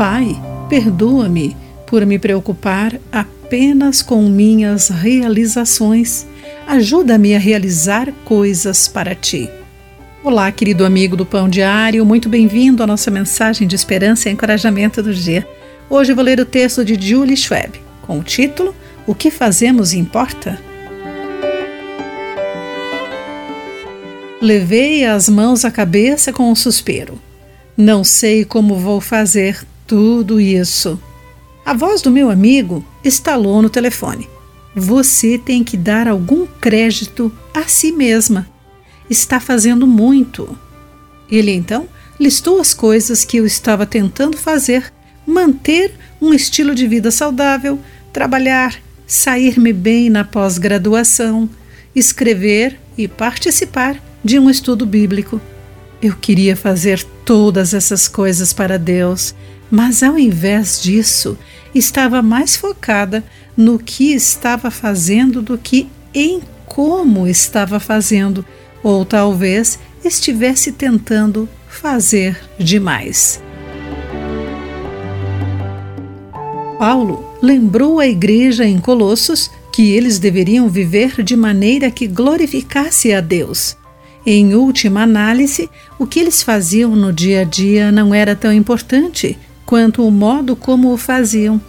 Pai, perdoa-me por me preocupar apenas com minhas realizações. Ajuda-me a realizar coisas para ti. Olá, querido amigo do Pão Diário, muito bem-vindo à nossa mensagem de esperança e encorajamento do dia. Hoje vou ler o texto de Julie Schwab, com o título O que fazemos importa? Levei as mãos à cabeça com um suspiro. Não sei como vou fazer tudo isso. A voz do meu amigo estalou no telefone. Você tem que dar algum crédito a si mesma está fazendo muito. Ele então listou as coisas que eu estava tentando fazer: manter um estilo de vida saudável, trabalhar, sair-me bem na pós-graduação, escrever e participar de um estudo bíblico. Eu queria fazer todas essas coisas para Deus, mas ao invés disso, estava mais focada no que estava fazendo do que em como estava fazendo, ou talvez estivesse tentando fazer demais. Paulo lembrou à igreja em Colossos que eles deveriam viver de maneira que glorificasse a Deus. Em última análise, o que eles faziam no dia a dia não era tão importante quanto o modo como o faziam.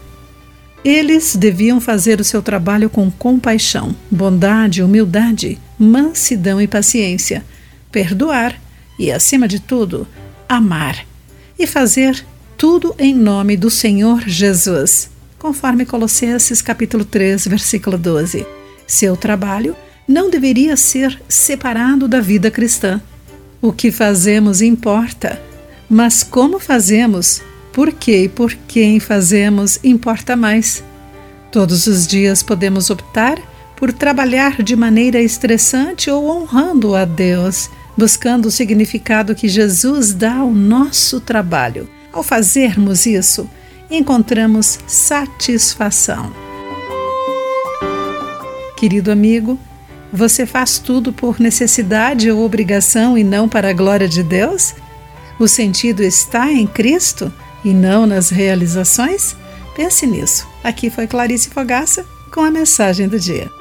Eles deviam fazer o seu trabalho com compaixão, bondade, humildade, mansidão e paciência, perdoar e, acima de tudo, amar e fazer tudo em nome do Senhor Jesus, conforme Colossenses capítulo 3, versículo 12. Seu trabalho não deveria ser separado da vida cristã. O que fazemos importa, mas como fazemos por que e por quem fazemos importa mais. Todos os dias podemos optar por trabalhar de maneira estressante ou honrando a Deus, buscando o significado que Jesus dá ao nosso trabalho. Ao fazermos isso, encontramos satisfação. Querido amigo, você faz tudo por necessidade ou obrigação e não para a glória de Deus? O sentido está em Cristo? E não nas realizações? Pense nisso. Aqui foi Clarice Fogaça com a mensagem do dia.